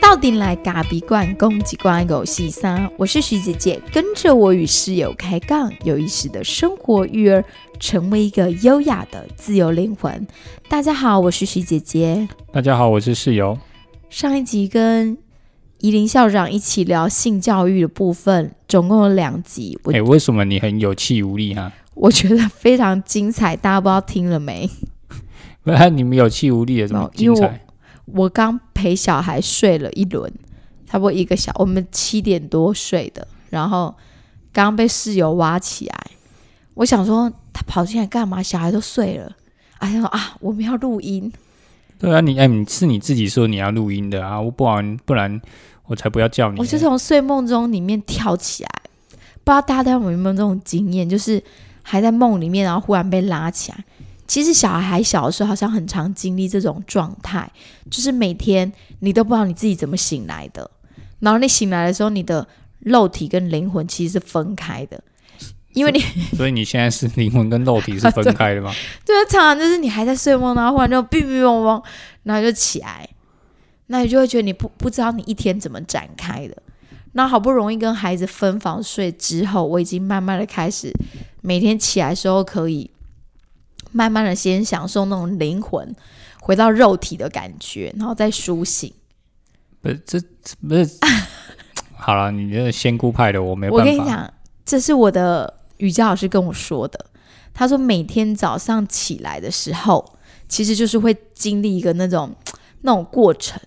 到底来咖比罐攻击罐狗戏三，我是徐姐姐，跟着我与室友开杠，有意识的生活育儿，成为一个优雅的自由灵魂。大家好，我是徐姐姐。大家好，我是室友。上一集跟宜林校长一起聊性教育的部分，总共有两集。哎，为什么你很有气无力哈？我觉得非常精彩，大家不知道听了没？不然你们有气无力的什么精彩？我刚陪小孩睡了一轮，差不多一个小，我们七点多睡的，然后刚被室友挖起来。我想说他跑进来干嘛？小孩都睡了，哎呀啊，我们要录音。对啊，你哎，你是你自己说你要录音的啊，我不然不然我才不要叫你。我就从睡梦中里面跳起来，不知道大家有没有这种经验，就是还在梦里面，然后忽然被拉起来。其实小孩还小的时候，好像很常经历这种状态，就是每天你都不知道你自己怎么醒来的，然后你醒来的时候，你的肉体跟灵魂其实是分开的，因为你，所以你现在是灵魂跟肉体是分开的吗？对，常常就是你还在睡梦，然后忽然就哔哔嗡嗡，然后就起来，那你就会觉得你不不知道你一天怎么展开的。那好不容易跟孩子分房睡之后，我已经慢慢的开始每天起来时候可以。慢慢的，先享受那种灵魂回到肉体的感觉，然后再苏醒。不是这不是 好了，你这仙姑派的我没办法。我跟你讲，这是我的瑜伽老师跟我说的。他说，每天早上起来的时候，其实就是会经历一个那种那种过程。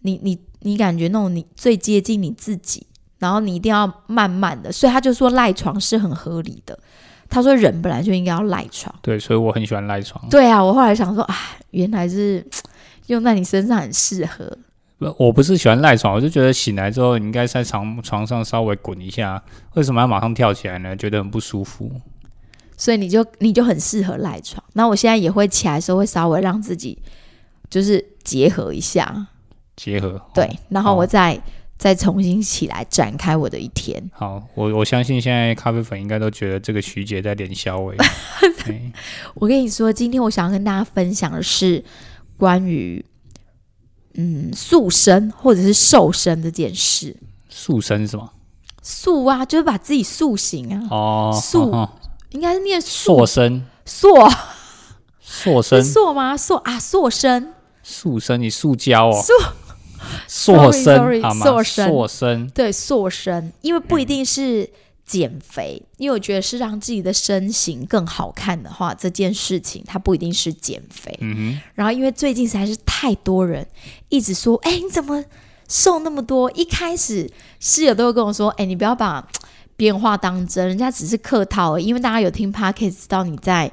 你你你感觉那种你最接近你自己，然后你一定要慢慢的。所以他就说赖床是很合理的。他说：“人本来就应该要赖床。”对，所以我很喜欢赖床。对啊，我后来想说，啊，原来是用在你身上很适合。不，我不是喜欢赖床，我就觉得醒来之后，你应该在床床上稍微滚一下。为什么要马上跳起来呢？觉得很不舒服。所以你就你就很适合赖床。那我现在也会起来的时候，会稍微让自己就是结合一下，结合对，然后我再。再重新起来展开我的一天。好，我我相信现在咖啡粉应该都觉得这个徐姐在脸消微。我跟你说，今天我想要跟大家分享的是关于嗯塑身或者是瘦身这件事。塑身是吗？塑啊，就是把自己塑形啊。哦，塑应该是念塑身，塑塑身塑吗？塑啊，塑身，塑身，你塑胶哦。塑塑身，塑身，塑身，对，塑身，因为不一定是减肥，因为我觉得是让自己的身形更好看的话，这件事情它不一定是减肥。嗯哼。然后，因为最近实在是太多人一直说，哎，你怎么瘦那么多？一开始室友都会跟我说，哎，你不要把变化当真，人家只是客套，因为大家有听 p o d a 知道你在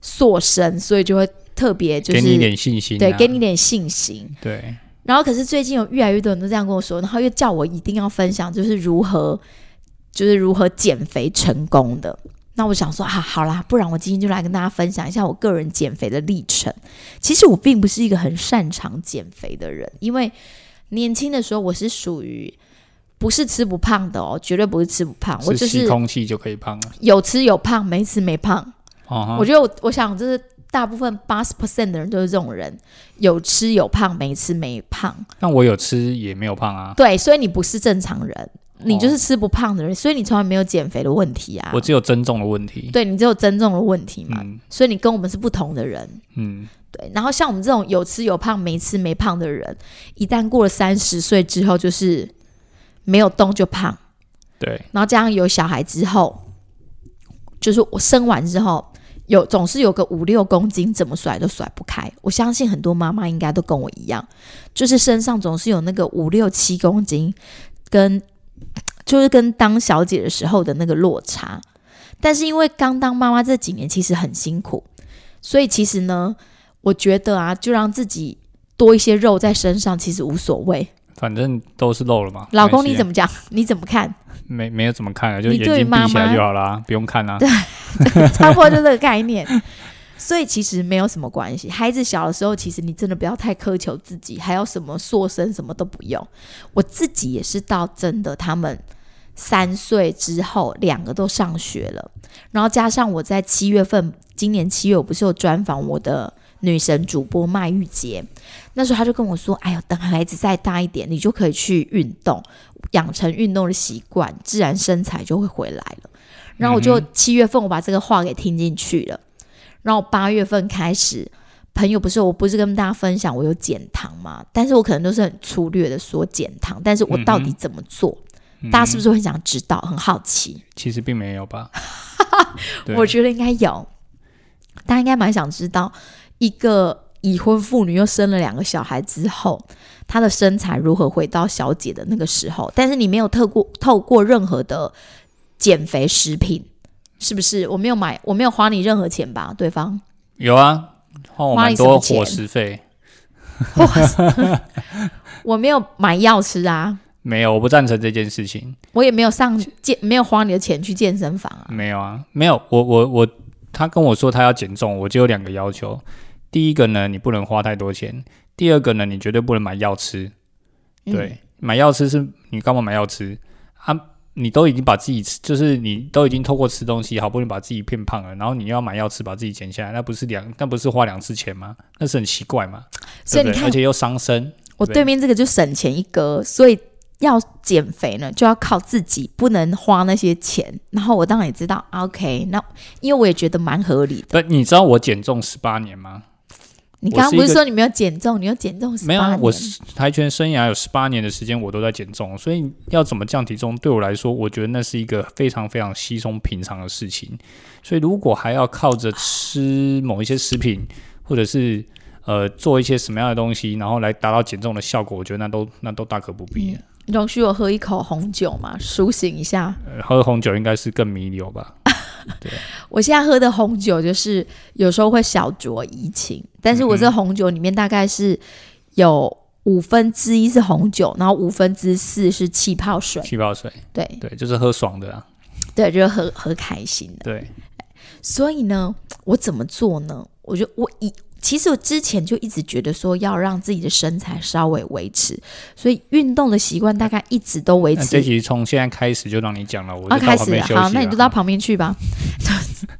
塑身，所以就会特别就是给你点信心，对，给你点信心，对。然后，可是最近有越来越多人都这样跟我说，然后又叫我一定要分享，就是如何，就是如何减肥成功的。那我想说啊，好啦，不然我今天就来跟大家分享一下我个人减肥的历程。其实我并不是一个很擅长减肥的人，因为年轻的时候我是属于不是吃不胖的哦，绝对不是吃不胖，我就是吸空气就可以胖了，有吃有胖，没吃没胖。我觉得我我想就是。大部分八十 percent 的人都是这种人，有吃有胖，没吃没胖。那我有吃也没有胖啊。对，所以你不是正常人，你就是吃不胖的人，所以你从来没有减肥的问题啊。我只有增重的问题。对你只有增重的问题嘛？所以你跟我们是不同的人。嗯，对。然后像我们这种有吃有胖、没吃没胖的人，一旦过了三十岁之后，就是没有动就胖。对。然后加上有小孩之后，就是我生完之后。有总是有个五六公斤，怎么甩都甩不开。我相信很多妈妈应该都跟我一样，就是身上总是有那个五六七公斤，跟 就是跟当小姐的时候的那个落差。但是因为刚当妈妈这几年其实很辛苦，所以其实呢，我觉得啊，就让自己多一些肉在身上，其实无所谓。反正都是肉了嘛。老公你怎么讲？你怎么看？没没有怎么看啊，就眼睛闭起来就好啦，不用看啊。对，差不多就这个概念。所以其实没有什么关系。孩子小的时候，其实你真的不要太苛求自己，还要什么塑身什么都不用。我自己也是到真的他们三岁之后，两个都上学了，然后加上我在七月份今年七月我不是有专访我的女神主播麦玉洁，那时候她就跟我说：“哎呦，等孩子再大一点，你就可以去运动，养成运动的习惯，自然身材就会回来了。”然后我就七月份我把这个话给听进去了，然后八月份开始，朋友不是我不是跟大家分享我有减糖嘛，但是我可能都是很粗略的说减糖，但是我到底怎么做？大家是不是很想知道，很好奇？其实并没有吧？我觉得应该有，大家应该蛮想知道，一个已婚妇女又生了两个小孩之后，她的身材如何回到小姐的那个时候？但是你没有透过透过任何的减肥食品，是不是？我没有买，我没有花你任何钱吧？对方有啊，花我花蛮多伙食费。我没有买药吃啊，没有，我不赞成这件事情。我也没有上健，没有花你的钱去健身房啊。没有啊，没有。我我我，他跟我说他要减重，我就有两个要求。第一个呢，你不能花太多钱；第二个呢，你绝对不能买药吃。嗯对，买药吃是你干嘛买药吃啊？你都已经把自己吃，就是你都已经透过吃东西，好不容易把自己变胖了，然后你又要买药吃，把自己减下来，那不是两，那不是花两次钱吗？那是很奇怪嘛？所以你看而，且又伤身。我对面这个就省钱一哥，所以要减肥呢，就要靠自己，不能花那些钱。然后我当然也知道啊，OK，那因为我也觉得蛮合理的。不，你知道我减重十八年吗？你刚刚不是说你没有减重，你有减重没有啊，我是跆拳生涯有十八年的时间，我都在减重，所以要怎么降体重，对我来说，我觉得那是一个非常非常稀松平常的事情。所以如果还要靠着吃某一些食品，或者是呃做一些什么样的东西，然后来达到减重的效果，我觉得那都那都大可不必。容许我喝一口红酒嘛，苏醒一下。呃喝红酒应该是更弥留吧？我现在喝的红酒就是有时候会小酌怡情，但是我这红酒里面大概是有五分之一是红酒，然后五分之四是气泡水。气泡水，对对，就是喝爽的啊。对，就是喝喝开心的。对，所以呢，我怎么做呢？我就我以其实我之前就一直觉得说要让自己的身材稍微维持，所以运动的习惯大概一直都维持这持。集从现在开始就让你讲了，我开始。好，那你就到旁边去吧。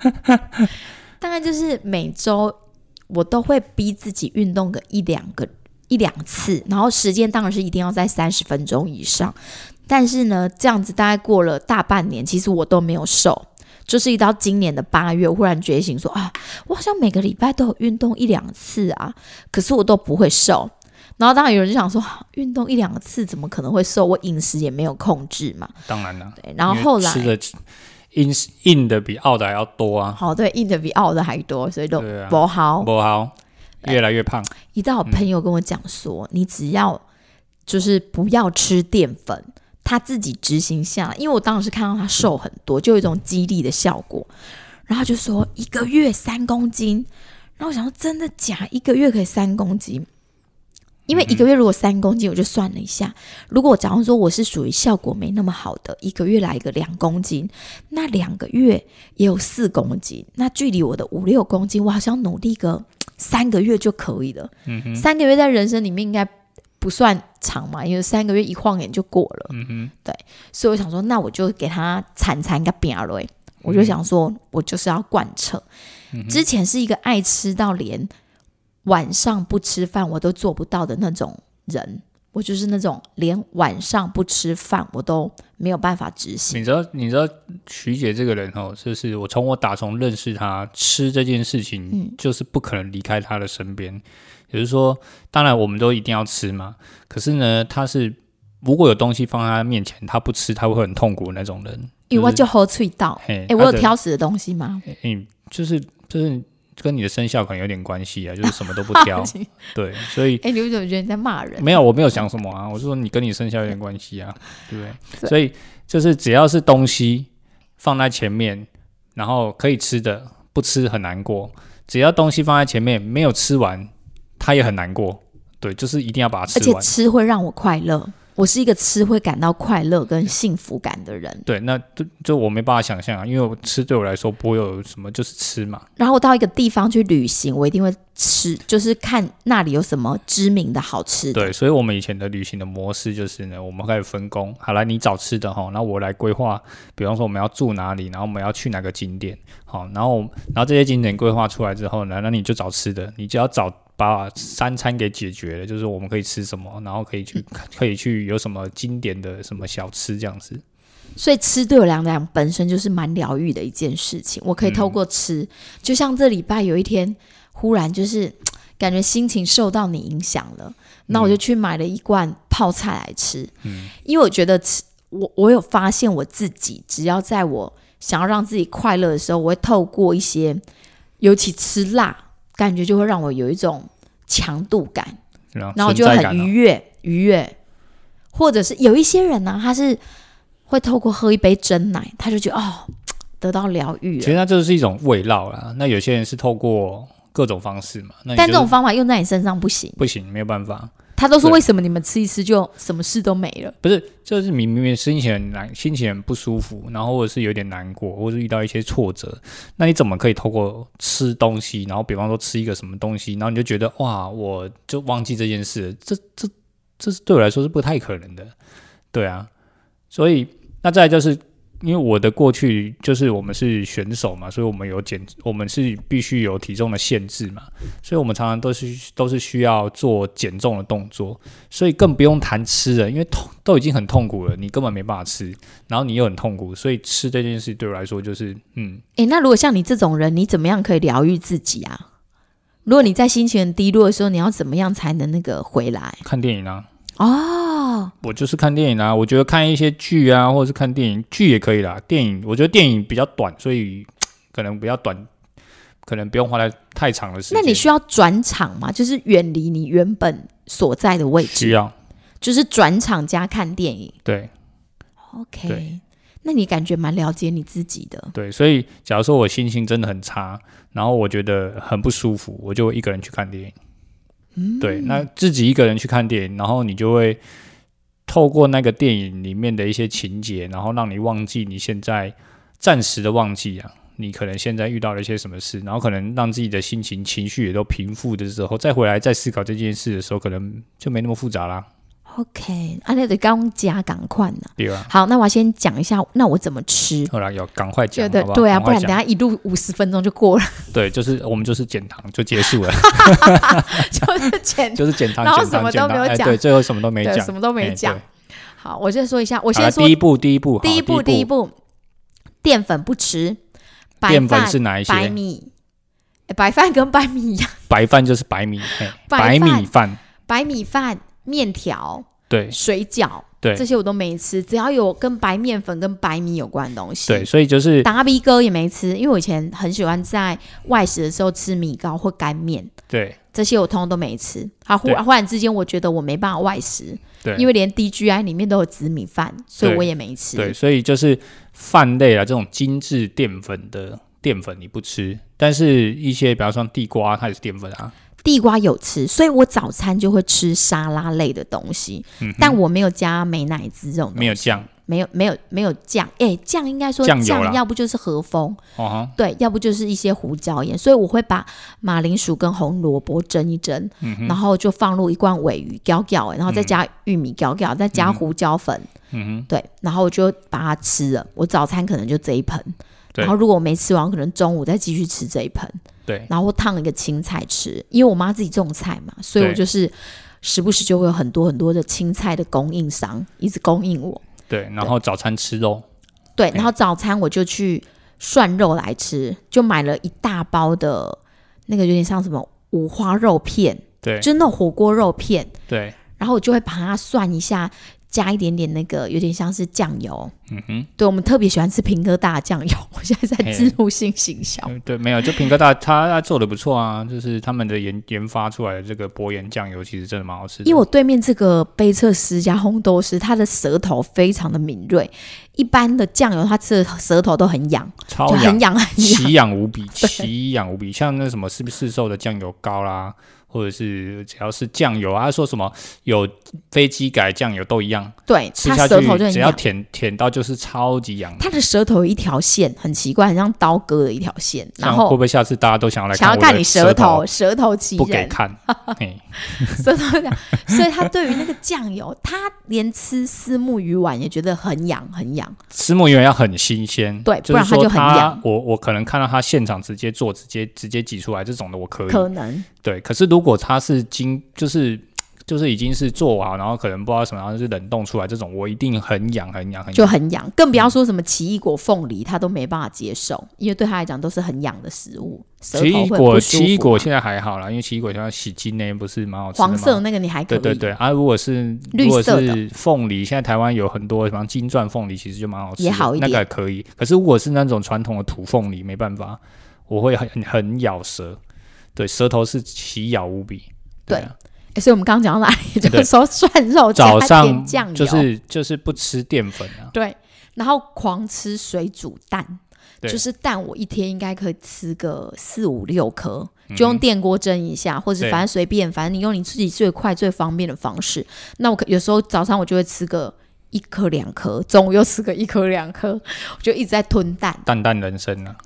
大概就是每周我都会逼自己运动个一两个一两次，然后时间当然是一定要在三十分钟以上。但是呢，这样子大概过了大半年，其实我都没有瘦。就是一到今年的八月，我忽然觉醒说啊，我好像每个礼拜都有运动一两次啊，可是我都不会瘦。然后当然有人就想说，啊运动一两次怎么可能会瘦？我饮食也没有控制嘛。当然了，对，然后后来吃的硬硬的比傲的还要多啊，好，对，硬的比傲的还多，所以都不好。不好，越来越胖。一到我朋友跟我讲说，你只要就是不要吃淀粉，他自己执行下来，因为我当时看到他瘦很多，就有一种激励的效果。然后就说一个月三公斤，然后我想说真的假？一个月可以三公斤？因为一个月如果三公斤，我就算了一下，如果假如说我是属于效果没那么好的，一个月来一个两公斤，那两个月也有四公斤，那距离我的五六公斤，我好像努力个三个月就可以了。嗯哼，三个月在人生里面应该不算长嘛，因为三个月一晃眼就过了。嗯哼，对所以我想说，那我就给他铲铲个饼了。我就想说，我就是要贯彻。嗯之前是一个爱吃到连晚上不吃饭我都做不到的那种人，我就是那种连晚上不吃饭我都没有办法执行。你知道，你知道徐姐这个人哦，就是我从我打从认识她，吃这件事情，嗯就是不可能离开她的身边。也就是说，当然我们都一定要吃嘛，可是呢，他是如果有东西放在他面前，他不吃，他会很痛苦的那种人。因为我就喝脆到，嘿，哎、我有挑食的东西吗？嗯，就是就是跟你的生肖可能有点关系啊，就是什么都不挑。对，所以哎、你为什么觉得你在骂人？没有，我没有讲什么啊，我是说你跟你生肖有点关系啊，对不对？对所以就是只要是东西放在前面，然后可以吃的，不吃很难过；只要东西放在前面没有吃完，他也很难过。对，就是一定要把它吃而且吃会让我快乐。我是一个吃会感到快乐跟幸福感的人。对，那就就我没办法想象啊，因为我吃对我来说不会有什么，就是吃嘛。然后我到一个地方去旅行，我一定会吃，就是看那里有什么知名的好吃的。对，所以我们以前的旅行的模式就是呢，我们开始分工，好来你找吃的哈，那我来规划，比方说我们要住哪里，然后我们要去哪个景点，好，然后然后这些景点规划出来之后呢，那你就找吃的，你就要找。把三餐给解决了，就是我们可以吃什么，然后可以去 可以去有什么经典的什么小吃这样子。所以吃对我来讲本身就是蛮疗愈的一件事情。我可以透过吃，就像这礼拜有一天忽然就是 感觉心情受到你影响了，那我就去买了一罐泡菜来吃。嗯，因为我觉得吃我我有发现我自己，只要在我想要让自己快乐的时候，我会透过一些，尤其吃辣。感觉就会让我有一种强度感，然后就很愉悦，愉悦。或者是有一些人呢，他是会透过喝一杯真奶，他就觉得哦，得到疗愈。其实那就是一种味道啦。那有些人是透过各种方式嘛，但这种方法用在你身上不行，不行，没有办法。他都说为什么你们吃一吃就什么事都没了？不是，就是明明心情很难，心情很不舒服，然后或者是有点难过，或者遇到一些挫折，那你怎么可以透过吃东西，然后比方说吃一个什么东西，然后你就觉得哇，我就忘记这件事？这这这是对我来说是不太可能的，对啊。所以那再就是。因为我的过去就是我们是选手嘛，所以我们有减，我们是必须有体重的限制嘛，所以我们常常都是都是需要做减重的动作，所以更不用谈吃了，因为痛都已经很痛苦了，你根本没办法吃，然后你又很痛苦，所以吃这件事对我来说就是嗯，诶，那如果像你这种人，你怎么样可以疗愈自己啊？如果你在心情很低落的时候，你要怎么样才能那个回来？看电影啊。哦，我就是看电影啊，我觉得看一些剧啊，或者是看电影，剧也可以啦。电影我觉得电影比较短，所以 可能比较短，可能不用花太太长的时间。那你需要转场吗？就是远离你原本所在的位置，需要，就是转场加看电影。对，OK，那你感觉蛮了解你自己的。对，所以假如说我心情真的很差，然后我觉得很不舒服，我就一个人去看电影。对，那自己一个人去看电影，然后你就会透过那个电影里面的一些情节，然后让你忘记你现在暂时的忘记啊，你可能现在遇到了一些什么事，然后可能让自己的心情、情绪也都平复的时候，再回来再思考这件事的时候，可能就没那么复杂啦。OK，阿那得刚加赶快呢。对啊。好，那我先讲一下，那我怎么吃？后来要赶快讲，对对对啊，不然等下一路五十分钟就过了。对，就是我们就是减糖就结束了，就是减，就是减糖，然后什么都没有讲，对，最后什么都没讲，什么都没讲。好，我先说一下，我先说第一步，第一步，第一步，第一步，淀粉不吃，淀粉是哪一些？白米，白饭跟白米一样，白饭就是白米，白米饭，白米饭。面条，对，水饺，对，这些我都没吃。只要有跟白面粉、跟白米有关的东西，对，所以就是达比哥也没吃，因为我以前很喜欢在外食的时候吃米糕或干面，对，这些我通通都没吃。好，忽忽然之间，我觉得我没办法外食，对，因为连 DGI 里面都有紫米饭，所以我也没吃。对，所以就是饭类啊，这种精致淀粉的淀粉你不吃，但是一些比方说地瓜，它也是淀粉啊。地瓜有吃，所以我早餐就会吃沙拉类的东西，但我没有加美乃滋这种，没有酱，没有没有没有酱，哎，酱应该说酱，要不就是和风，哦。对，要不就是一些胡椒盐，所以我会把马铃薯跟红萝卜蒸一蒸，然后就放入一罐尾鱼搅搅，然后再加玉米搅搅，再加胡椒粉，对，然后我就把它吃了。我早餐可能就这一盆，然后如果我没吃完，可能中午再继续吃这一盆。对，然后烫一个青菜吃，因为我妈自己种菜嘛，所以我就是时不时就会有很多很多的青菜的供应商一直供应我。对，然后早餐吃肉。对，然后早餐我就去涮肉来吃，就买了一大包的那个有点像什么五花肉片，对，就是那种火锅肉片。对，然后我就会把它涮一下。加一点点那个，有点像是酱油。嗯哼，对我们特别喜欢吃平哥大酱油。我现在在植入性行销。对，没有，就平哥大他他做的不错啊，就是他们的研研发出来的这个薄盐酱油，其实真的蛮好吃。的。因为我对面这个杯测十家烘豆师，他的舌头非常的敏锐。一般的酱油，他吃的舌头都很痒，超痒，很痒，奇痒无比，奇痒无比。像那什么是不是市售的酱油膏啦？或者是只要是酱油啊，他说什么有飞机改酱油都一样，对，吃下他舌头就去只要，舔舔到就是超级痒。他的舌头有一条线，很奇怪，很像刀割的一条线，然后会不会下次大家都想要来想要看你舌头，舌头奇不给，看？嘿 舌头痒，所以他对于那个酱油，他连吃丝木鱼丸也觉得很痒很痒。石墨鱼丸要很新鲜，对不然它就很痒我我可能看到他现场直接做，直接直接挤出来这种的我可以，可能对。可是如果它是经就是就是已经是做好，然后可能不知道什么，然后是冷冻出来这种，我一定很痒很痒很痒。就很痒，更不要说什么奇异果、凤梨，他都没办法接受，因为对他来讲都是很痒的食物。舌奇异果奇异果现在还好啦，因为奇异果现在洗金呢不是蛮好吃？黄色那个你还可以，对对对啊，如果是绿色的凤梨，现在台湾有很多什么金钻凤梨，其实就蛮好吃的，也好一点那个还可以。可是如果是那种传统的土凤梨，没办法，我会很很咬舌，对，舌头是奇咬无比。对啊，诶所以我们刚刚讲到哪里？就对是说涮肉早上就是就是不吃淀粉啊，对，然后狂吃水煮蛋，就是蛋我一天应该可以吃个四五六颗，嗯就用电锅蒸一下，或者对反正随便，反正你用你自己最快最方便的方式。那我可有时候早上我就会吃个一颗两颗，中午又吃个一颗两颗，我就一直在吞蛋。蛋蛋人生啊，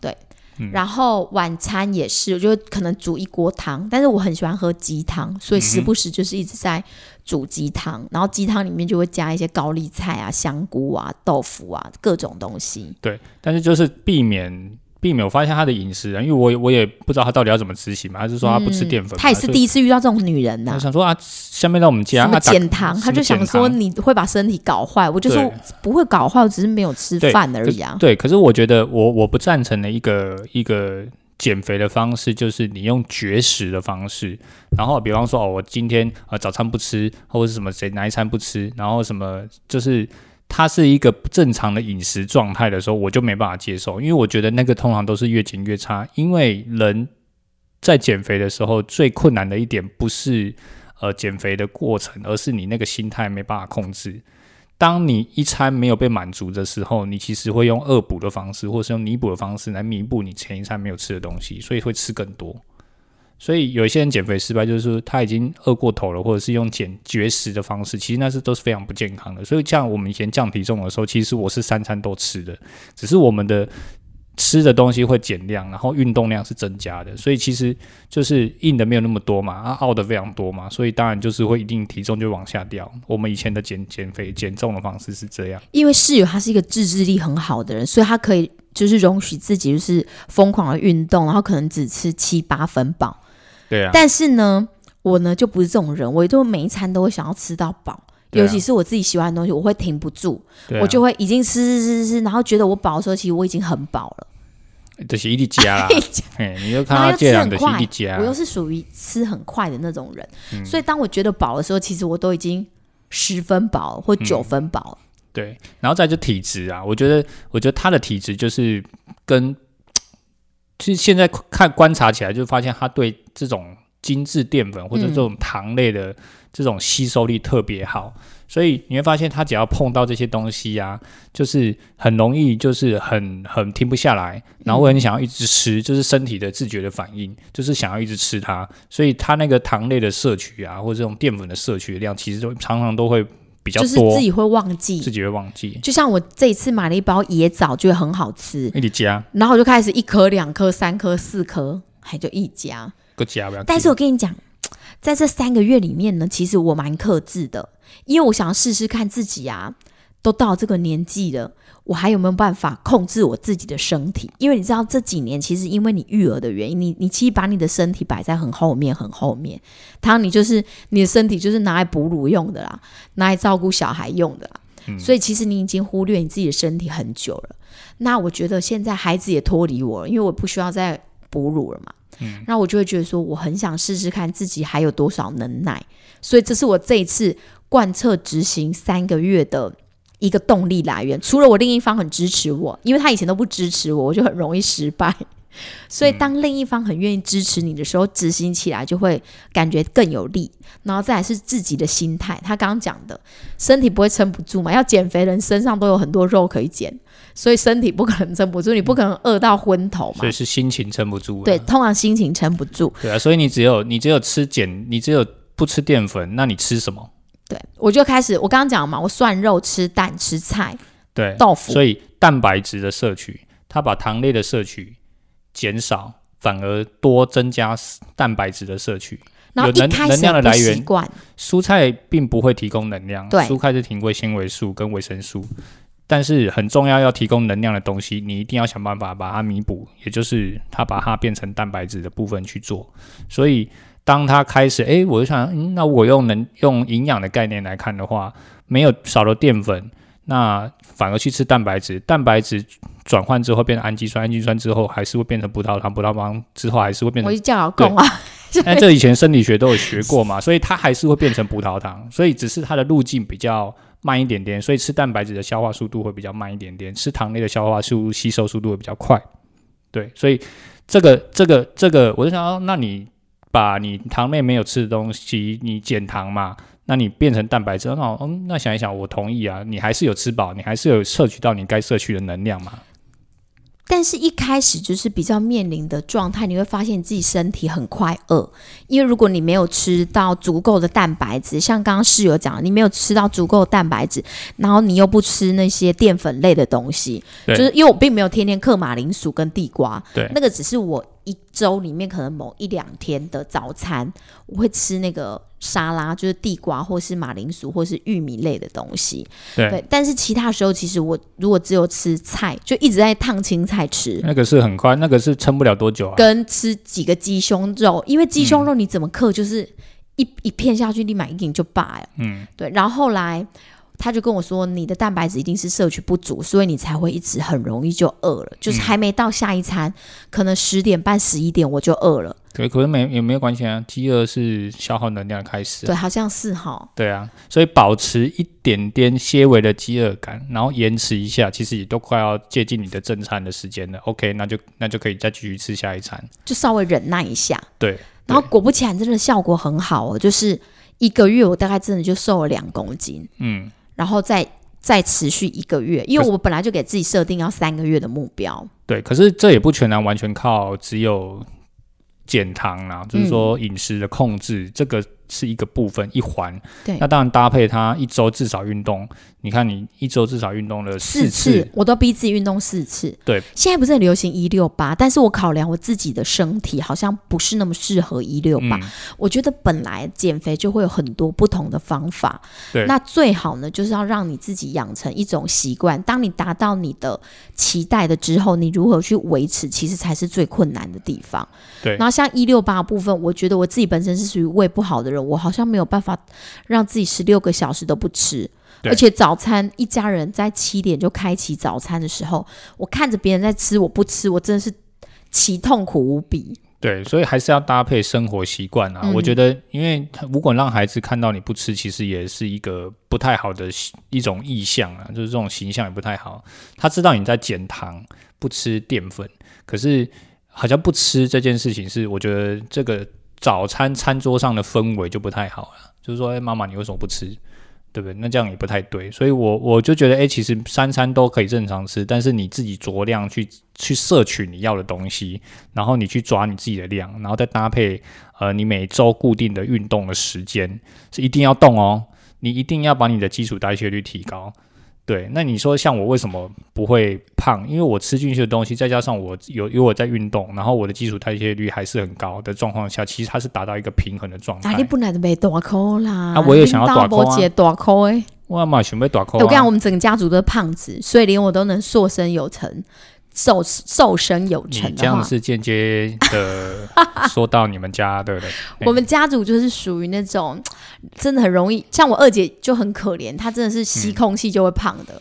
嗯然后晚餐也是，我就可能煮一锅汤，但是我很喜欢喝鸡汤，所以时不时就是一直在煮鸡汤。然后鸡汤里面就会加一些高丽菜啊、香菇啊、豆腐啊各种东西。对，但是就是避免。避免我发现他的饮食啊，因为我我也不知道他到底要怎么执行嘛，他是说他不吃淀粉他也是第一次遇到这种女人呐、我想说啊，下面到我们家什么啊，减糖，他就想说你会把身体搞坏。我就说不会搞坏，我只是没有吃饭而已啊。对，可是我觉得我我不赞成的一个一个减肥的方式，就是你用绝食的方式，然后比方说哦，我今天呃早餐不吃，或者是什么谁哪一餐不吃，然后什么就是。它是一个不正常的饮食状态的时候，我就没办法接受，因为我觉得那个通常都是越减越差。因为人在减肥的时候，最困难的一点不是呃减肥的过程，而是你那个心态没办法控制。当你一餐没有被满足的时候，你其实会用恶补的方式，或是用弥补的方式来弥补你前一餐没有吃的东西，所以会吃更多。所以有一些人减肥失败，就是说他已经饿过头了，或者是用减绝食的方式，其实那是都是非常不健康的。所以像我们以前降体重的时候，其实我是三餐都吃的，只是我们的吃的东西会减量，然后运动量是增加的，所以其实就是硬的没有那么多嘛，啊，凹的非常多嘛，所以当然就是会一定体重就往下掉。我们以前的减减肥减重的方式是这样，因为室友他是一个自制力很好的人，所以他可以就是容许自己就是疯狂的运动，然后可能只吃七八分饱。对啊，但是呢，我呢就不是这种人，我就每一餐都会想要吃到饱。尤其是我自己喜欢的东西，我会停不住，啊。我就会已经吃吃吃吃，然后觉得我饱的时候，其实我已经很饱了。就是一粒加啦，嘿，你就看然后又他这样的吃很快一粒加。我，又是属于吃很快的那种人，嗯。所以当我觉得饱的时候，其实我都已经十分饱或九嗯。分饱了。对，然后再就体质啊，我觉得，我觉得他的体质就是跟，其实现在看观察起来，就发现他对这种精致淀粉或者这种糖类的这种吸收力特别好，所以你会发现他只要碰到这些东西啊，就是很容易就是很很停不下来，然后会很想要一直吃，就是身体的自觉的反应，就是想要一直吃它，所以他那个糖类的摄取啊，或者这种淀粉的摄取量，其实都常常都会比较就是，自己会忘记自。己会忘记。就像我这一次买了一包野枣，觉得很好吃，一直加，然后我就开始一颗、两颗、三颗、四颗，还就一夹。个加不要。但是我跟你讲，在这三个月里面呢，其实我蛮克制的，因为我想要试试看自己啊，都到这个年纪了，我还有没有办法控制我自己的身体？因为你知道这几年其实因为你育儿的原因，你你其实把你的身体摆在很后面很后面，当你就是你的身体就是拿来哺乳用的啦，拿来照顾小孩用的啦。嗯所以其实你已经忽略你自己的身体很久了。那我觉得现在孩子也脱离我了，因为我不需要再哺乳了嘛。嗯那我就会觉得说，我很想试试看自己还有多少能耐，所以这是我这一次贯彻执行三个月的一个动力来源。除了我另一方很支持我，因为他以前都不支持我，我就很容易失败。所以当另一方很愿意支持你的时候，执行起来就会感觉更有力。然后再来是自己的心态，他刚刚讲的，身体不会撑不住嘛，要减肥人身上都有很多肉可以减，所以身体不可能撑不住，你不可能饿到昏头嘛所以。是心情撑不住、啊。对，通常心情撑不住。对啊，所以你只有你只有吃减，你只有不吃淀粉，那你吃什么？对，我就开始，我刚刚讲嘛，我涮肉、吃蛋、吃菜、对，豆腐，所以蛋白质的摄取，它把糖类的摄取减少，反而多增加蛋白质的摄取。然后有能开量的来源习惯，蔬菜并不会提供能量，对蔬菜是提供纤维素跟维生素，但是很重要要提供能量的东西，你一定要想办法把它弥补，也就是它把它变成蛋白质的部分去做。所以当他开始，诶，我就想，嗯，那我用能用营养的概念来看的话，没有少了淀粉，那反而去吃蛋白质，蛋白质转换之后变成氨基酸，氨基酸之后还是会变成葡萄糖，葡萄糖之后还是会变成我一叫老公啊，但 这以前生理学都有学过嘛，所以它还是会变成葡萄糖，所以只是它的路径比较慢一点点，所以吃蛋白质的消化速度会比较慢一点点，吃糖类的消化速吸收速度会比较快。对，所以这个这个这个，我就想要，那你把你糖类没有吃的东西，你减糖嘛，那你变成蛋白质，那我嗯，那想一想，我同意啊，你还是有吃饱，你还是有摄取到你该摄取的能量嘛。但是一开始就是比较面临的状态，你会发现自己身体很快饿，因为如果你没有吃到足够的蛋白质，像刚刚室友讲，你没有吃到足够的蛋白质，然后你又不吃那些淀粉类的东西，就是因为我并没有天天嗑马铃薯跟地瓜，对那个只是我一周里面可能某一两天的早餐，我会吃那个沙拉，就是地瓜或是马铃薯或是玉米类的东西。对，对，但是其他时候其实我如果只有吃菜，就一直在烫青菜吃。那个是很快，那个是撑不了多久啊。跟吃几个鸡胸肉，因为鸡胸肉你怎么克就是一、一片下去立马一顶就罢了。嗯，对。然后后来他就跟我说，你的蛋白质一定是摄取不足，所以你才会一直很容易就饿了，就是还没到下一餐，可能十点半、十一点我就饿了。对，可是没也没有关系啊，饥饿是消耗能量的开始啊、对，好像是哈。对啊，所以保持一点点些微的饥饿感，然后延迟一下，其实也都快要接近你的正餐的时间了。OK，那就那就可以再继续吃下一餐。就稍微忍耐一下。对，然后果不其然，真的效果很好哦，就是一个月我大概真的就瘦了两公斤，嗯，然后再再持续一个月，因为我本来就给自己设定要三个月的目标。对。可是这也不全然完全靠只有减糖啦，就是说饮食的控制，这个是一个部分一环。对那当然搭配它一周至少运动，你看你一周至少运动了四次，次，我都逼自己运动四次。对，现在不是很流行一六八，但是我考量我自己的身体好像不是那么适合一六八。嗯，我觉得本来减肥就会有很多不同的方法，对那最好呢就是要让你自己养成一种习惯。当你达到你的期待的之后，你如何去维持，其实才是最困难的地方。对然后像一六八部分，我觉得我自己本身是属于胃不好的人，我好像没有办法让自己十六个小时都不吃。而且早餐一家人在七点就开启早餐的时候，我看着别人在吃，我不吃，我真的是其痛苦无比。对，所以还是要搭配生活习惯啊。嗯我觉得，因为如果让孩子看到你不吃，其实也是一个不太好的一种意向啊，就是这种形象也不太好。他知道你在减糖，不吃淀粉，可是好像不吃这件事情是，我觉得这个早餐餐桌上的氛围就不太好了。就是说，哎、妈妈，你为什么不吃？对不对？那这样也不太对，所以我我就觉得，哎，其实三餐都可以正常吃，但是你自己酌量去去摄取你要的东西，然后你去抓你自己的量，然后再搭配呃你每周固定的运动的时间，是一定要动哦，你一定要把你的基础代谢率提高。对，那你说像我为什么不会胖？因为我吃进去的东西，再加上我有有我在运动，然后我的基础代谢率还是很高的状况下，其实它是达到一个平衡的状态。啊，你本来就没大口啦，啊我也想要大口啊节大口哎。我嘛想要大口、啊，我跟你讲，我们整个家族都是胖子，所以连我都能塑身有成，瘦瘦身有成的话，这样是间接的 说到你们家对不对。我们家族就是属于那种真的很容易，像我二姐就很可怜，她真的是吸空气就会胖的。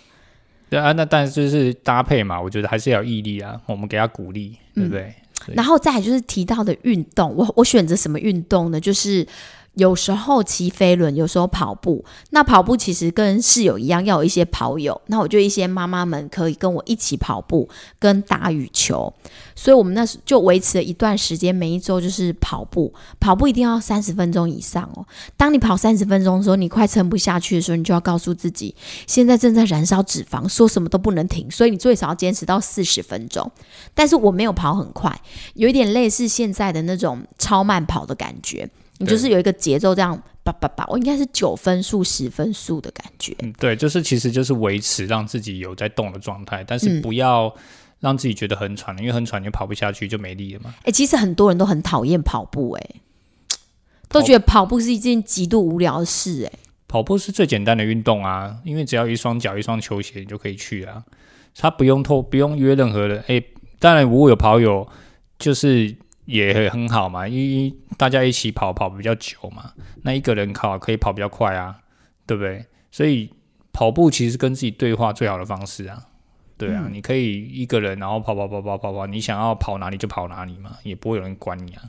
对啊，那但是就是搭配嘛，我觉得还是要有毅力啊，我们给他鼓励，对不对？对然后再来就是提到的运动，我我选择什么运动呢？就是有时候骑飞轮，有时候跑步。那跑步其实跟室友一样，要有一些跑友。那我就一些妈妈们可以跟我一起跑步，跟打羽球。所以我们那时就维持了一段时间，每一周就是跑步，跑步一定要三十分钟以上哦。当你跑三十分钟的时候，你快撑不下去的时候，你就要告诉自己，现在正在燃烧脂肪，说什么都不能停。所以你最少要坚持到四十分钟。但是我没有跑很快，有一点类似现在的那种超慢跑的感觉。你就是有一个节奏，这样叭叭叭，我应该是九分数、十分数的感觉。嗯，对，就是其实就是维持让自己有在动的状态，但是不要让自己觉得很喘因为很喘你跑不下去就没力了嘛。哎，其实很多人都很讨厌跑步，哎，都觉得跑步是一件极度无聊的事，哎。跑步是最简单的运动啊，因为只要一双脚、一双球鞋，你就可以去啊。他不用透，不用约任何人。哎，当然如果有跑友，就是。也很好嘛，因为大家一起跑跑比较久嘛，那一个人跑可以跑比较快啊，对不对？所以跑步其实跟自己对话最好的方式啊，对啊，你可以一个人然后跑跑跑跑跑跑，你想要跑哪里就跑哪里嘛，也不会有人管你啊。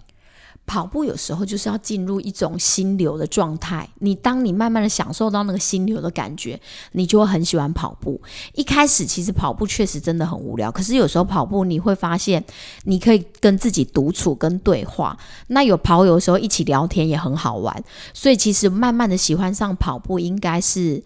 跑步有时候就是要进入一种心流的状态。你当你慢慢的享受到那个心流的感觉，你就会很喜欢跑步。一开始其实跑步确实真的很无聊，可是有时候跑步你会发现，你可以跟自己独处跟对话。那有跑友的时候一起聊天也很好玩。所以其实慢慢的喜欢上跑步，应该是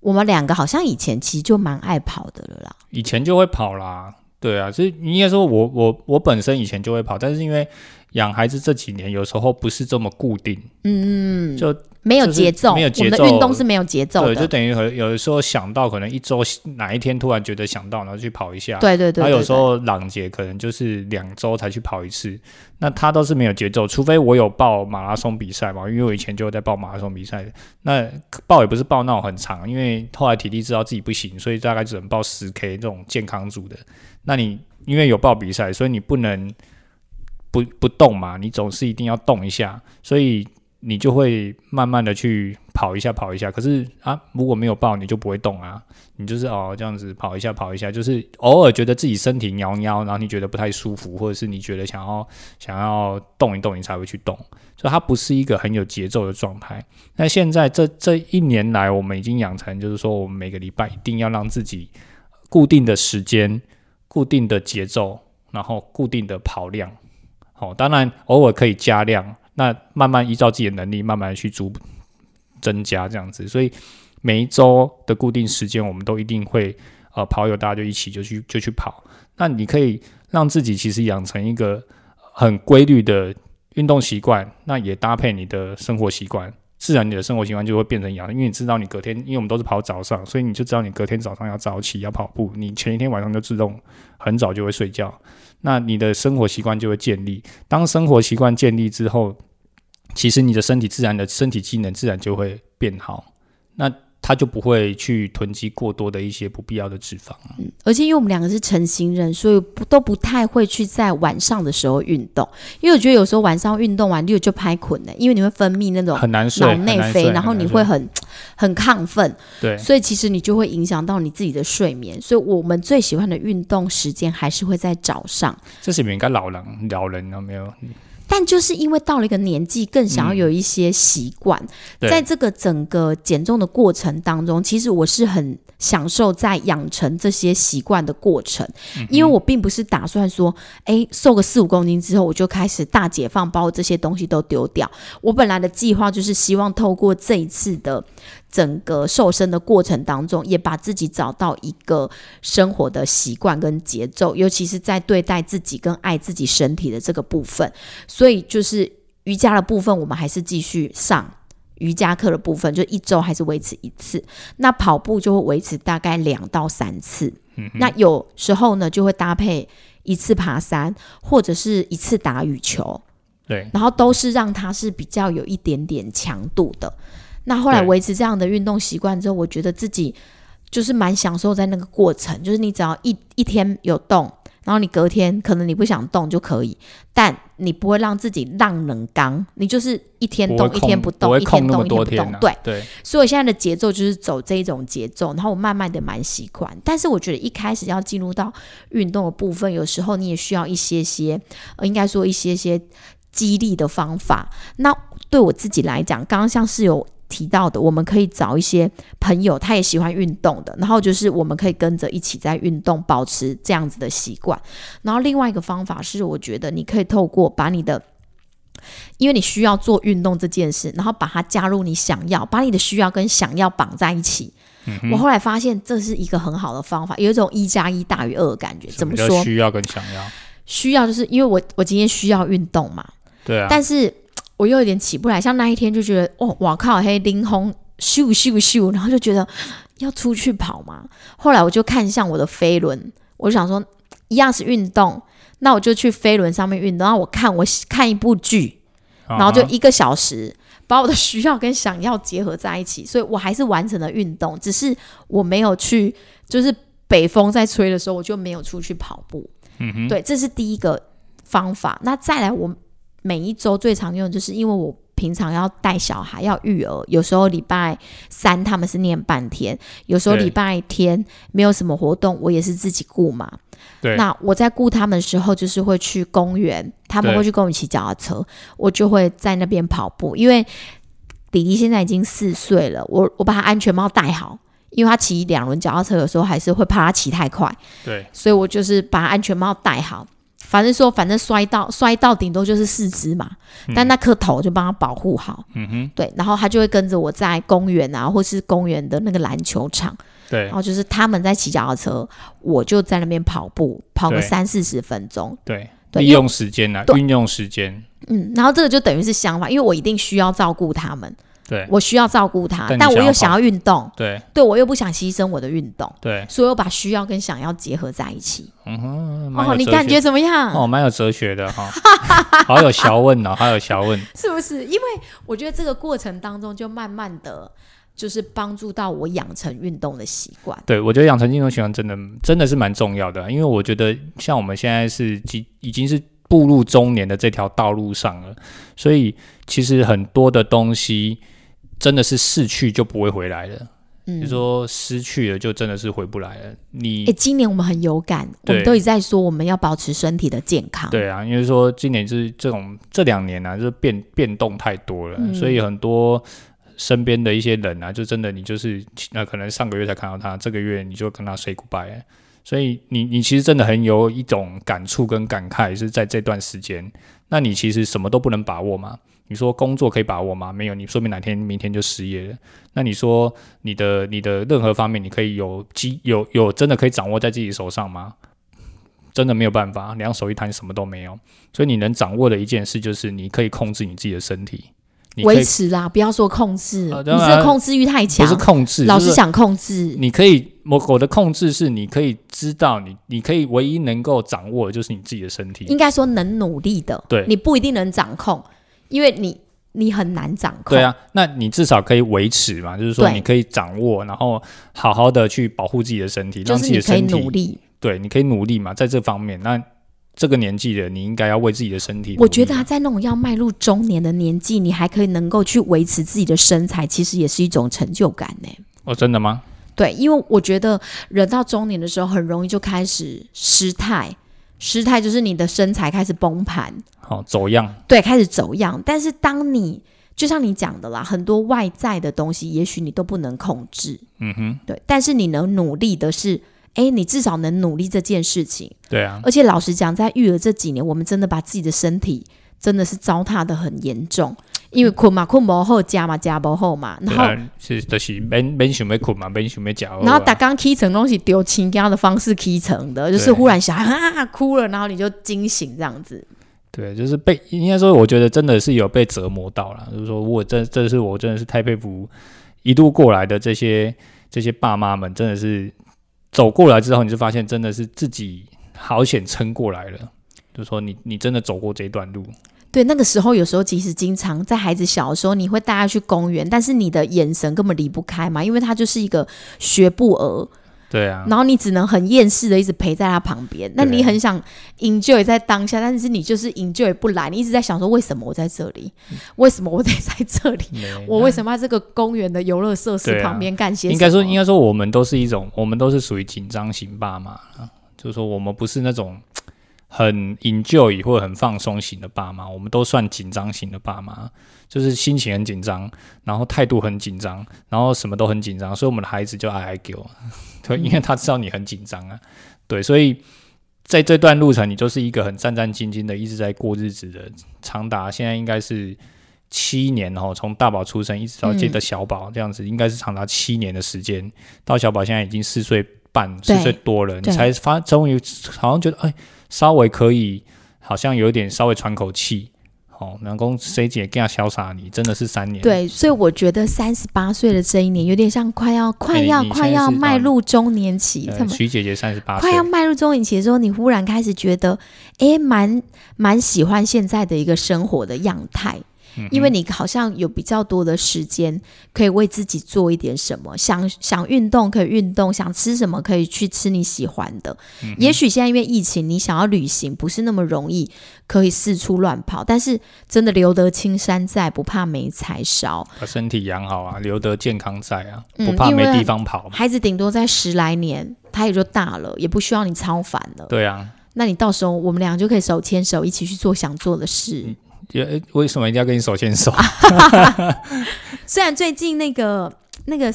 我们两个好像以前其实就蛮爱跑的了啦。以前就会跑啦，对啊，所以应该说我我我本身以前就会跑，但是因为。养孩子这几年有时候不是这么固定，嗯，就没有节奏，没有节奏，运动是没有节奏的，对，就等于有有的时候想到可能一周哪一天突然觉得想到，然后去跑一下，对对对，他有时候朗节可能就是两周才去跑一次，那他都是没有节奏，除非我有报马拉松比赛嘛，因为我以前就在报马拉松比赛，那报也不是报那种很长，因为后来体力知道自己不行，所以大概只能报十 K 这种健康组的，那你因为有报比赛，所以你不能。不不动嘛，你总是一定要动一下，所以你就会慢慢的去跑一下跑一下。可是啊，如果没有抱，你就不会动啊，你就是哦这样子跑一下跑一下，就是偶尔觉得自己身体喵喵，然后你觉得不太舒服，或者是你觉得想要想要动一动，你才会去动。所以它不是一个很有节奏的状态。那现在这这一年来，我们已经养成，就是说我们每个礼拜一定要让自己固定的时间、固定的节奏，然后固定的跑量。好，当然偶尔可以加量，那慢慢依照自己的能力，慢慢去逐增加这样子。所以每一周的固定时间，我们都一定会呃跑友大家就一起就去就去跑。那你可以让自己其实养成一个很规律的运动习惯，那也搭配你的生活习惯，自然你的生活习惯就会变成养。因为你知道你隔天，因为我们都是跑早上，所以你就知道你隔天早上要早起要跑步，你前一天晚上就自动很早就会睡觉。那你的生活习惯就会建立。当生活习惯建立之后，其实你的身体自然的身体机能自然就会变好。那他就不会去囤积过多的一些不必要的脂肪。嗯，而且因为我们两个是成型人，所以不都不太会去在晚上的时候运动。因为我觉得有时候晚上运动完六就拍捆了，因为你会分泌那种很难睡、脑内啡，然后你会很 很亢奋。对，所以其实你就会影响到你自己的睡眠。所以我们最喜欢的运动时间还是会在早上。这是应该老人老人有没有？但就是因为到了一个年纪，更想要有一些习惯，在这个整个减重的过程当中，其实我是很享受在养成这些习惯的过程，因为我并不是打算说，哎，瘦个四五公斤之后，我就开始大解放，把我这些东西都丢掉。我本来的计划就是希望透过这一次的。整个瘦身的过程当中，也把自己找到一个生活的习惯跟节奏，尤其是在对待自己跟爱自己身体的这个部分。所以，就是瑜伽的部分，我们还是继续上瑜伽课的部分，就一周还是维持一次。那跑步就会维持大概两到三次。那有时候呢，就会搭配一次爬山，或者是一次打羽球。对，然后都是让它是比较有一点点强度的。那后来维持这样的运动习惯之后，我觉得自己就是蛮享受在那个过程。就是你只要一一天有动，然后你隔天可能你不想动就可以，但你不会让自己浪冷刚，你就是一天动一天不动，一天动一天不动。对对。所以我现在的节奏就是走这一种节奏，然后我慢慢的蛮习惯。但是我觉得一开始要进入到运动的部分，有时候你也需要一些些，呃，应该说一些些。激励的方法。那对我自己来讲，刚刚像是有提到的，我们可以找一些朋友，他也喜欢运动的，然后就是我们可以跟着一起在运动，保持这样子的习惯。然后另外一个方法是，我觉得你可以透过把你的，因为你需要做运动这件事，然后把它加入你想要，把你的需要跟想要绑在一起。嗯我后来发现这是一个很好的方法，有一种一加一大于二的感觉。怎么说？需要跟想要？需要就是因为我我今天需要运动嘛，对啊，但是我又有点起不来。像那一天就觉得，哦，哇靠，黑林红咻咻咻，然后就觉得要出去跑嘛。后来我就看向我的飞轮，我就想说，一样是运动，那我就去飞轮上面运动。然后我看我看一部剧，然后就一个小时，把我的需要跟想要结合在一起，所以我还是完成了运动，只是我没有去，就是北风在吹的时候，我就没有出去跑步。嗯哼，对，这是第一个方法。那再来，我每一周最常用的就是因为我平常要带小孩要育儿，有时候礼拜三他们是念半天，有时候礼拜天没有什么活动，我也是自己顾嘛。对，那我在顾他们的时候，就是会去公园，他们会去公园骑脚踏车，我就会在那边跑步。因为弟弟现在已经四岁了，我我把他安全帽戴好，因为他骑两轮脚踏车有时候还是会怕他骑太快，对，所以我就是把安全帽戴好。反正说，反正摔到摔到顶多就是四肢嘛，但那颗头就帮他保护好。嗯哼，对，然后他就会跟着我在公园啊，或是公园的那个篮球场，对。然，后就是他们在骑脚踏车，我就在那边跑步，跑个三四十分钟。对，对利用时间啊，运用时间，嗯，然后这个就等于是相反，因为我一定需要照顾他们，对，我需要照顾他，但但我又想要运动，对，对我又不想牺牲我的运动，对，所以我把需要跟想要结合在一起。嗯哼，哦，你感觉怎么样？哦，蛮有哲学的哈，好有学问哦，好有学问，是不是？因为我觉得这个过程当中，就慢慢的就是帮助到我养成运动的习惯。对，我觉得养成运动习惯真的真的是蛮重要的，因为我觉得像我们现在是已已经是步入中年的这条道路上了，所以其实很多的东西真的是逝去就不会回来了，嗯就，说失去了就真的是回不来了。你哎，今年我们很有感，我们都一直在说我们要保持身体的健康。对啊，因为说今年就是这种这两年啊，就是变变动太多了，嗯所以很多身边的一些人啊，就真的你就是呃，可能上个月才看到他，这个月你就跟他 say goodbye。所以你你其实真的很有一种感触跟感慨，是在这段时间，那你其实什么都不能把握嘛。你说工作可以把握吗？没有，你说明哪天明天就失业了。那你说你的你的任何方面，你可以有机有有真的可以掌握在自己手上吗？真的没有办法，两手一摊，什么都没有。所以你能掌握的一件事，就是你可以控制你自己的身体，维持啦，不要说控制，你这个控制欲太强不是。控制，老是想控制，你可以，我我的控制是你可以知道你，你可以唯一能够掌握的就是你自己的身体。应该说能努力的，对你不一定能掌控，因为你你很难掌控。对，啊，那你至少可以维持嘛，就是说你可以掌握，然后好好的去保护自己的身体，让自己的身体努力。对，你可以努力嘛，在这方面，那这个年纪的你应该要为自己的身体。我觉得啊，在那种要迈入中年的年纪，你还可以能够去维持自己的身材，其实也是一种成就感呢。哦，真的吗？对，因为我觉得人到中年的时候，很容易就开始失态。失态就是你的身材开始崩盘，好、走样，对，开始走样。但是当你就像你讲的啦，很多外在的东西，也许你都不能控制，嗯哼，对。但是你能努力的是，哎，你至少能努力这件事情。对啊，而且老实讲，在育儿这几年，我们真的把自己的身体真的是糟蹋的很严重，因为困嘛困不后，加嘛加不好嘛，然后、啊是就是免免想要困嘛，免想要食。然后打刚 key 成东西丢亲家的方式 key 成的，就是忽然小孩啊哭了，然后你就惊醒这样子。对，就是被应该说，我觉得真的是有被折磨到了。就是说我真这是我真的是太佩服一路过来的这些这些爸妈们，真的是走过来之后，你就发现真的是自己好险撑过来了。就是说你你真的走过这一段路，对，那个时候有时候其实经常在孩子小的时候，你会带他去公园，但是你的眼神根本离不开嘛，因为他就是一个学步儿，对啊，然后你只能很厌世的一直陪在他旁边。那你很想 enjoy 在当下，但是你就是 enjoy 不来，你一直在想说为什么我在这里，为什么我得在这里，我为什么在这个公园的游乐设施旁边干些什么？应该说，应该说，我们都是一种，我们都是属于紧张型爸妈啊，就是说，我们不是那种很 enjoy 或者很放松型的爸妈，我们都算紧张型的爸妈，就是心情很紧张，然后态度很紧张，然后什么都很紧张，所以我们的孩子就爱爱给我，对，因为他知道你很紧张啊，对，所以在这段路程，你就是一个很战战兢兢的一直在过日子的，长达现在应该是七年哦，从大宝出生一直到接的小宝这样子，应该是长达七年的时间，到小宝现在已经四岁半、四岁多了，你才发终于好像觉得哎。稍微可以，好像有点稍微喘口气，哦，能够 C 姐更加潇洒，你真的是三年。对，所以我觉得三十八岁的这一年，有点像快要快要快要迈入中年期。徐姐姐三十八，快要迈入中年期的时候，你忽然开始觉得，哎，蛮蛮喜欢现在的一个生活的样态。因为你好像有比较多的时间可以为自己做一点什么，想想运动可以运动，想吃什么可以去吃你喜欢的。也许现在因为疫情，你想要旅行不是那么容易，可以四处乱跑。但是真的留得青山在，不怕没柴烧。把身体养好啊，留得健康在啊，不怕没地方跑。孩子顶多在十来年，他也就大了，也不需要你操烦了。对啊，那你到时候我们俩就可以手牵手一起去做想做的事。为什么一定要跟你手牵手？虽然最近那个那个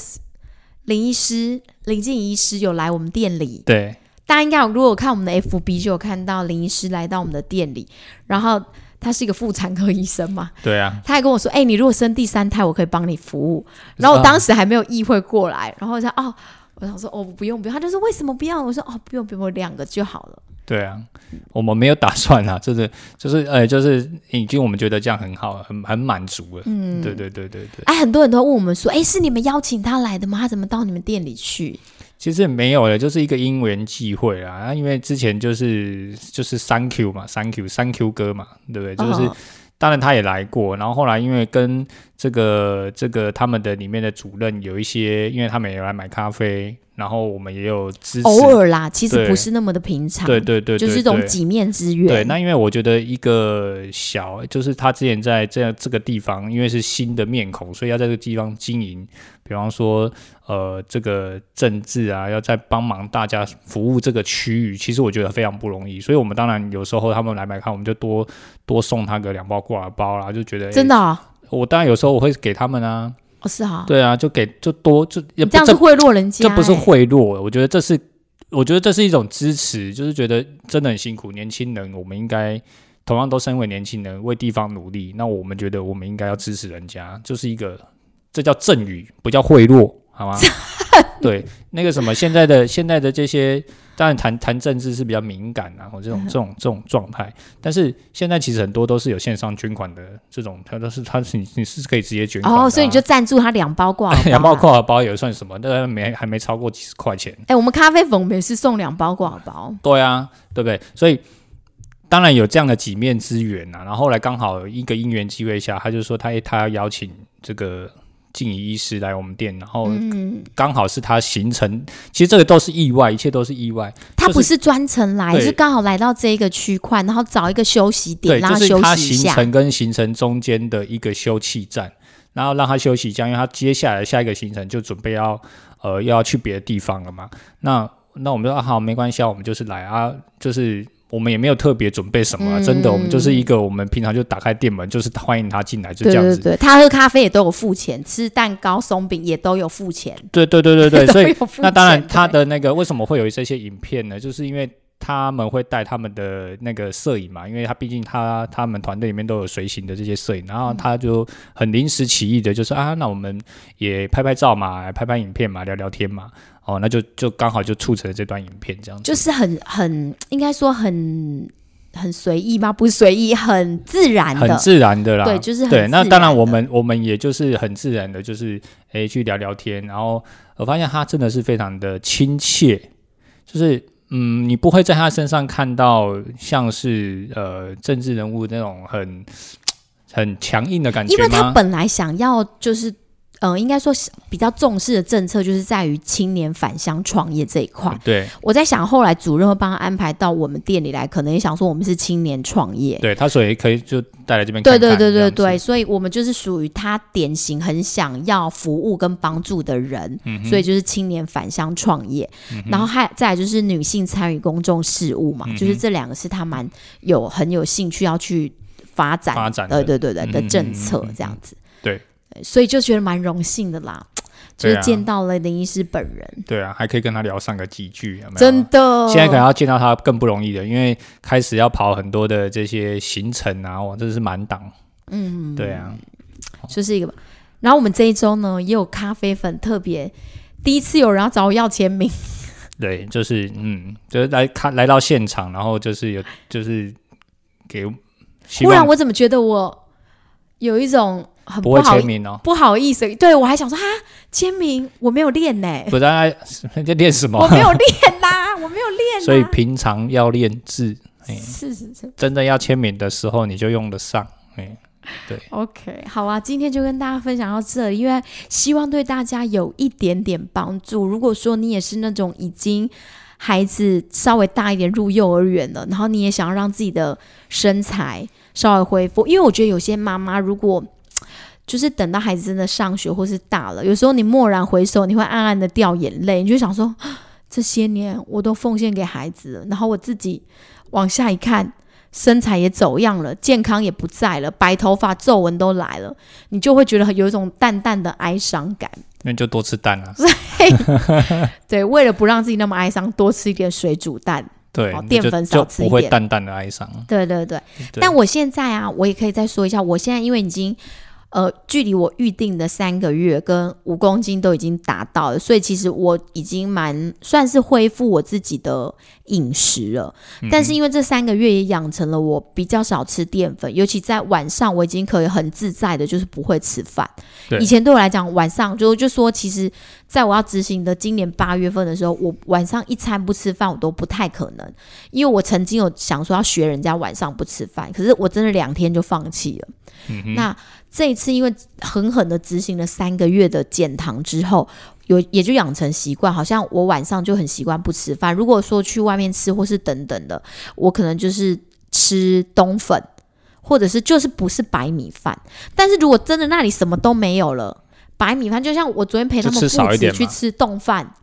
林医师林静怡医师有来我们店里，对，大家应该有如果看我们的 FB 就有看到林医师来到我们的店里，然后他是一个妇产科医生嘛，对啊，他还跟我说：“哎，你如果生第三胎，我可以帮你服务。”然后我当时还没有意会过来，然后我说：“哦，我想说哦，不用不用。”他就说：“为什么不要？”我说：“哦，不用不用，我两个就好了。”对啊，我们没有打算啊，就是就是呃，就是已经我们觉得这样很好，很很满足了。嗯，对对对对对。哎，很多人都问我们说，哎，是你们邀请他来的吗？他怎么到你们店里去？其实没有了，就是一个因缘际会啊。因为之前就是就是三 Q 嘛，三 Q 三 Q 哥嘛，对不对？就是当然他也来过，然后后来因为跟这个这个他们的里面的主任有一些，因为他们也来买咖啡。然后我们也有支持，偶尔啦，其实不是那么的平常，对对对，就是一种几面之缘。对，那因为我觉得一个小，就是他之前在这样这个地方，因为是新的面孔，所以要在这个地方经营，比方说呃这个政治啊，要在帮忙大家服务这个区域，其实我觉得非常不容易。所以我们当然有时候他们来买看，我们就多多送他个两包挂耳包啦，就觉得真的，我当然有时候我会给他们啊。哦，是哈，对啊，就给就多就这样是贿赂人家，这不是贿赂，我觉得这是，我觉得这是一种支持，就是觉得真的很辛苦，年轻人，我们应该同样都身为年轻人，为地方努力，那我们觉得我们应该要支持人家，就是一个，这叫赠与，不叫贿赂，好吗？对，那个什么，现在的现在的这些。当然，谈谈政治是比较敏感啊，或这种这种这种状态。但是现在其实很多都是有线上捐款的这种，他都是他是你你是可以直接捐款哦，所以你就赞助他两包挂 两包挂耳包也算什么？那没还没超过几十块钱。哎，我们咖啡粉也是送两包挂耳包。对啊，对不对？所以当然有这样的几面之缘呐。然后后来刚好一个因缘机会下，他就说他他要邀请这个。静怡医师来我们店，然后刚好是他行程，其实这个都是意外，一切都是意外。他不是专程来，是刚好来到这一个区块，然后找一个休息点，然后休息一下。行程跟行程中间的一个休憩站，然后让他休息一下，因为他接下来下一个行程就准备要呃要去别的地方了嘛。那那我们说好，没关系，啊，我们就是来啊，就是。我们也没有特别准备什么，真的，我们就是一个，我们平常就打开店门，就是欢迎他进来，就这样子。对对对，他喝咖啡也都有付钱，吃蛋糕、松饼也都有付钱。对对对对对，所以那当然他的那个为什么会有这些影片呢？就是因为他们会带他们的那个摄影嘛，因为他毕竟他他们团队里面都有随行的这些摄影，然后他就很临时起意的，就是啊，那我们也拍拍照嘛，拍拍影片嘛，聊聊天嘛。哦，那就就刚好就促成了这段影片，这样子就是很很应该说很很随意吗？不是随意，很自然的，很自然的啦。对，就是对。那当然，我们我们也就是很自然的，就是诶去聊聊天。然后我发现他真的是非常的亲切，就是嗯，你不会在他身上看到像是呃政治人物那种很很强硬的感觉因为他本来想要就是。呃，应该说是比较重视的政策，就是在于青年返乡创业这一块。对我在想，后来主任会帮他安排到我们店里来，可能也想说我们是青年创业。对，他所以可以就带来这边对对对对对，所以我们就是属于他典型很想要服务跟帮助的人，嗯所以就是青年返乡创业，然后还再来就是女性参与公众事务嗯嘛，就是这两个是他蛮有很有兴趣要去发展发展的对对对对的嗯政策嗯嗯嗯这样子，对所以就觉得蛮荣幸的啦，就是见到了林医师本人，对啊，还可以跟他聊上个几句，有没有？真的，现在可能要见到他更不容易的，因为开始要跑很多的这些行程啊，哇，真的是满档。嗯，对啊，就是一个。然后我们这一周呢，也有咖啡粉特别第一次有人要找我要签名，对，就是嗯，就是来看来到现场，然后就是有就是给不然我怎么觉得我有一种很不会好签名哦，不好意思，对我还想说啊签名我没有练呢、不然在练什么？我没有练啦，我没有练，所以平常要练字，哎，是是是。真的要签名的时候你就用得上，哎，OK，好啊，今天就跟大家分享到这里，因为希望对大家有一点点帮助。如果说你也是那种已经孩子稍微大一点入幼儿园了，然后你也想要让自己的身材稍微恢复，因为我觉得有些妈妈如果就是等到孩子真的上学或是大了，有时候你蓦然回首，你会暗暗的掉眼泪，你就想说这些年我都奉献给孩子了，然后我自己往下一看。身材也走样了，健康也不在了，白头发、皱纹都来了，你就会觉得有一种淡淡的哀伤感。那就多吃蛋啊，对，为了不让自己那么哀伤，多吃一点水煮蛋。对哦，淀粉少吃一点淡淡的哀伤。对对对，对但我现在啊，我也可以再说一下，我现在因为已经呃，距离我预定的三个月跟五公斤都已经达到了，所以其实我已经蛮算是恢复我自己的饮食了。嗯但是因为这三个月也养成了我比较少吃淀粉，尤其在晚上，我已经可以很自在的，就是不会吃饭。以前对我来讲，晚上就就说，其实在我要执行的今年八月份的时候，我晚上一餐不吃饭，我都不太可能，因为我曾经有想说要学人家晚上不吃饭，可是我真的两天就放弃了。嗯那这一次因为狠狠的执行了三个月的减糖之后，有也就养成习惯，好像我晚上就很习惯不吃饭。如果说去外面吃或是等等的，我可能就是吃冬粉，或者是就是不是白米饭。但是如果真的那里什么都没有了，白米饭就像我昨天陪他们父子去吃冻饭，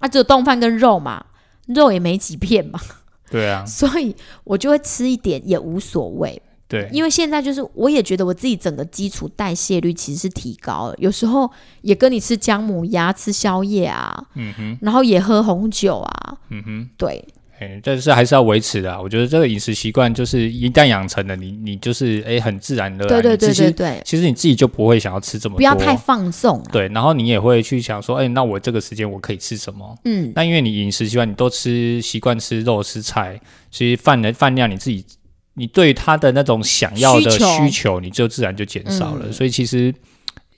啊，只有冻饭跟肉嘛，肉也没几片嘛，对啊，所以我就会吃一点也无所谓。对，因为现在就是，我也觉得我自己整个基础代谢率其实是提高了，有时候也跟你吃姜母鸭、吃宵夜啊，嗯哼，然后也喝红酒啊，嗯哼。对，哎，但是还是要维持的啊。我觉得这个饮食习惯就是一旦养成了，你你就是哎很自然的，对对对对对，其实你自己就不会想要吃这么多，不要太放纵了，对，然后你也会去想说，哎，那我这个时间我可以吃什么？嗯，那因为你饮食习惯，你都吃习惯吃肉吃菜，其实饭的饭量你自己，你对他的那种想要的需求需求，你就自然就减少了。嗯所以其实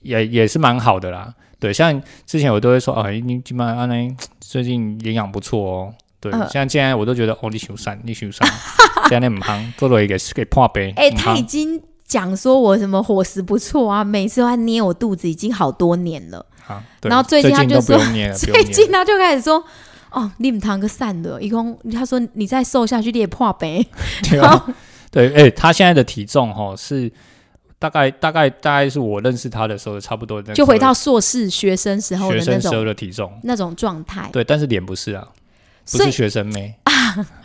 也也是蛮好的啦。对，像之前我都会说，哦，你基本上呢最近营养不错哦。对，嗯像现在我都觉得，哦，你修善，你修善，现在唔行，做了一个给破杯。哎、唔他已行经讲说我什么伙食不错啊，每次都在捏我肚子，已经好多年了。好，对然后最最近他就说 最。近他就开始说。哦，你唔通个散的，一共他说你再瘦下去，你也破杯。对啊，对，哎、他现在的体重哈是大概大概大概是我认识他的时候差不多那就回到硕士学生时候学的那生时候种的体重，那种状态。对，但是脸不是啊，不是学生妹，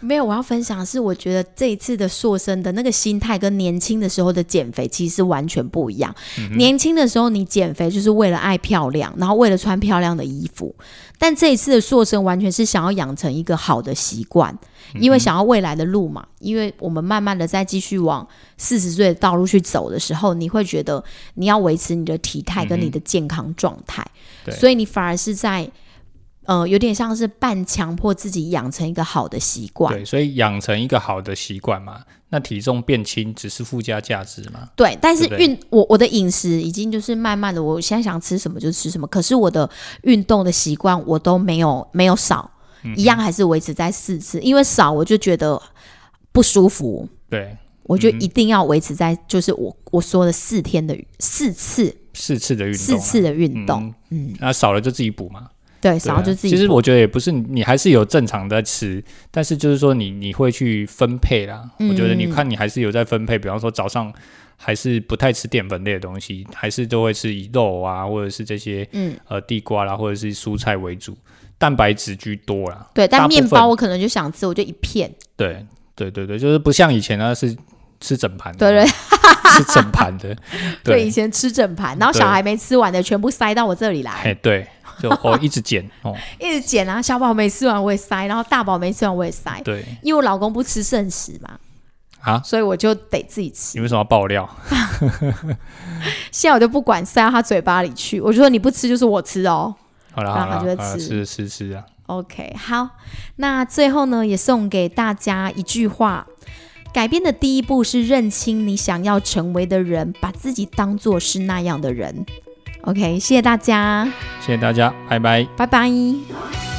没有，我要分享的是，我觉得这一次的塑身的那个心态跟年轻的时候的减肥其实是完全不一样。嗯年轻的时候你减肥就是为了爱漂亮，然后为了穿漂亮的衣服，但这一次的塑身完全是想要养成一个好的习惯，因为想要未来的路嘛。因为我们慢慢的在继续往四十岁的道路去走的时候，你会觉得你要维持你的体态跟你的健康状态，对所以你反而是在。呃，有点像是半强迫自己养成一个好的习惯，对，所以养成一个好的习惯嘛，那体重变轻只是附加价值嘛，对，但是运我我的饮食已经就是慢慢的，我现在想吃什么就吃什么，可是我的运动的习惯我都没有没有少，嗯一样还是维持在四次，因为少我就觉得不舒服，对，我就一定要维持在就是我我说的四天的四次，四次的运动啊，四次的运动，嗯，嗯，那少了就自己补嘛。对，对少啊就自己。其实我觉得也不是你，你还是有正常的吃，但是就是说你你会去分配啦。嗯我觉得你看你还是有在分配，比方说早上还是不太吃淀粉类的东西，还是都会吃以肉啊，或者是这些嗯，呃地瓜啦，或者是蔬菜为主，蛋白质居多啦。对，但面包我可能就想吃，我就一片，对对对对，就是不像以前那是吃整盘的，对对吃整盘的，对，以，前吃整盘，然后小孩没吃完的全部塞到我这里来，哎对，就哦 一直捡哦，一直捡啊，小宝没吃完我也塞，然后大宝没吃完我也塞，对因为我老公不吃剩食嘛，啊，所以我就得自己吃你。为什么要爆料？现在我就不管塞到他嘴巴里去，我就说你不吃就是我吃哦。好了然后他就会吃吃吃吃啊，OK，好，那最后呢，也送给大家一句话：改变的第一步是认清你想要成为的人，把自己当做是那样的人。OK，谢谢大家，谢谢大家，拜拜。拜拜。